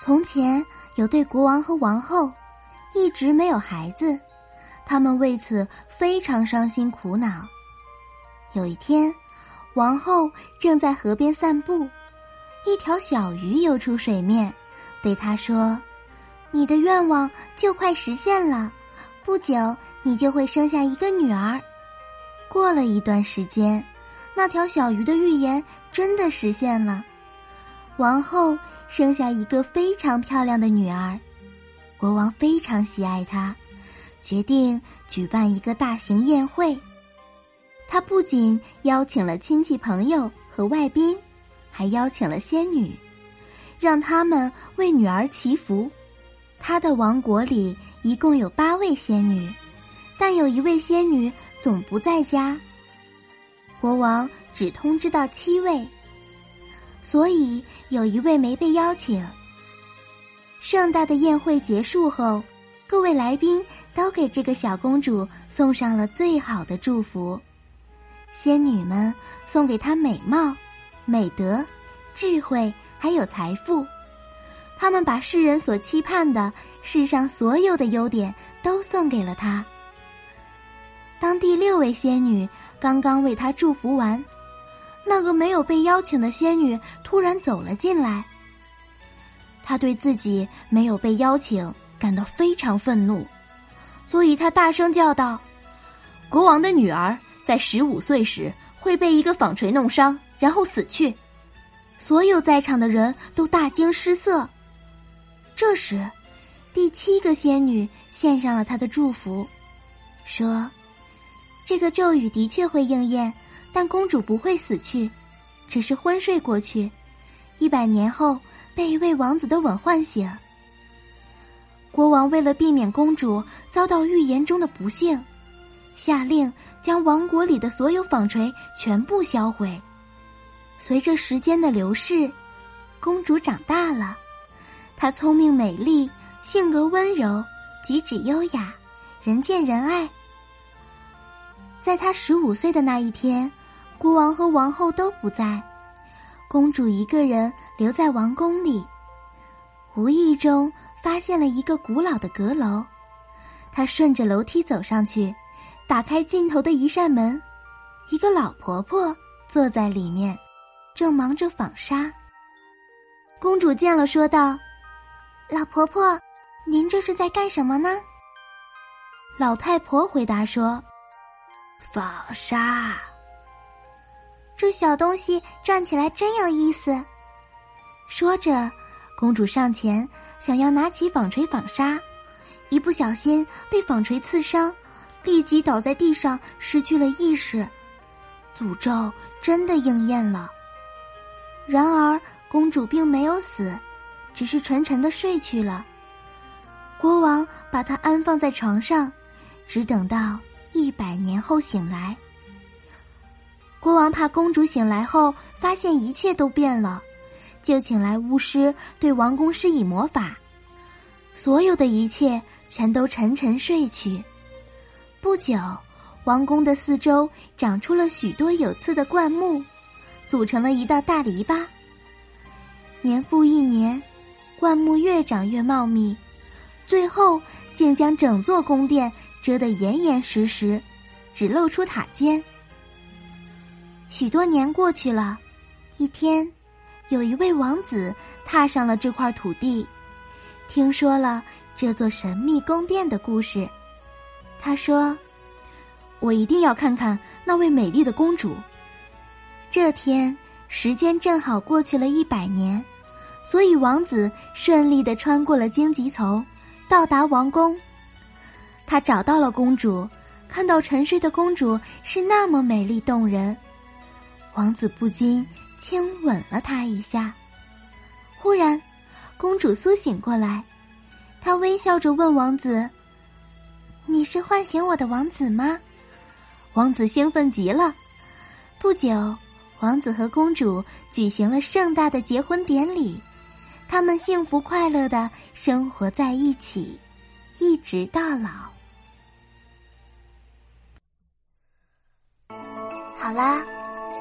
从前有对国王和王后，一直没有孩子，他们为此非常伤心苦恼。有一天，王后正在河边散步，一条小鱼游出水面，对她说：“你的愿望就快实现了，不久你就会生下一个女儿。”过了一段时间，那条小鱼的预言真的实现了。王后生下一个非常漂亮的女儿，国王非常喜爱她，决定举办一个大型宴会。他不仅邀请了亲戚朋友和外宾，还邀请了仙女，让他们为女儿祈福。他的王国里一共有八位仙女，但有一位仙女总不在家。国王只通知到七位。所以有一位没被邀请。盛大的宴会结束后，各位来宾都给这个小公主送上了最好的祝福。仙女们送给她美貌、美德、智慧，还有财富。他们把世人所期盼的世上所有的优点都送给了她。当第六位仙女刚刚为她祝福完。那个没有被邀请的仙女突然走了进来。她对自己没有被邀请感到非常愤怒，所以她大声叫道：“国王的女儿在十五岁时会被一个纺锤弄伤，然后死去。”所有在场的人都大惊失色。这时，第七个仙女献上了她的祝福，说：“这个咒语的确会应验。”但公主不会死去，只是昏睡过去，一百年后被一位王子的吻唤醒。国王为了避免公主遭到预言中的不幸，下令将王国里的所有纺锤全部销毁。随着时间的流逝，公主长大了，她聪明美丽，性格温柔，举止优雅，人见人爱。在她十五岁的那一天。国王和王后都不在，公主一个人留在王宫里。无意中发现了一个古老的阁楼，她顺着楼梯走上去，打开尽头的一扇门，一个老婆婆坐在里面，正忙着纺纱。公主见了，说道：“老婆婆，您这是在干什么呢？”老太婆回答说：“纺纱。”这小东西转起来真有意思。说着，公主上前想要拿起纺锤纺纱，一不小心被纺锤刺伤，立即倒在地上，失去了意识。诅咒真的应验了。然而，公主并没有死，只是沉沉的睡去了。国王把她安放在床上，只等到一百年后醒来。国王怕公主醒来后发现一切都变了，就请来巫师对王宫施以魔法，所有的一切全都沉沉睡去。不久，王宫的四周长出了许多有刺的灌木，组成了一道大篱笆。年复一年，灌木越长越茂密，最后竟将整座宫殿遮得严严实实，只露出塔尖。许多年过去了，一天，有一位王子踏上了这块土地，听说了这座神秘宫殿的故事。他说：“我一定要看看那位美丽的公主。”这天，时间正好过去了一百年，所以王子顺利的穿过了荆棘丛，到达王宫。他找到了公主，看到沉睡的公主是那么美丽动人。王子不禁亲吻了她一下，忽然，公主苏醒过来，她微笑着问王子：“你是唤醒我的王子吗？”王子兴奋极了。不久，王子和公主举行了盛大的结婚典礼，他们幸福快乐的生活在一起，一直到老。好啦，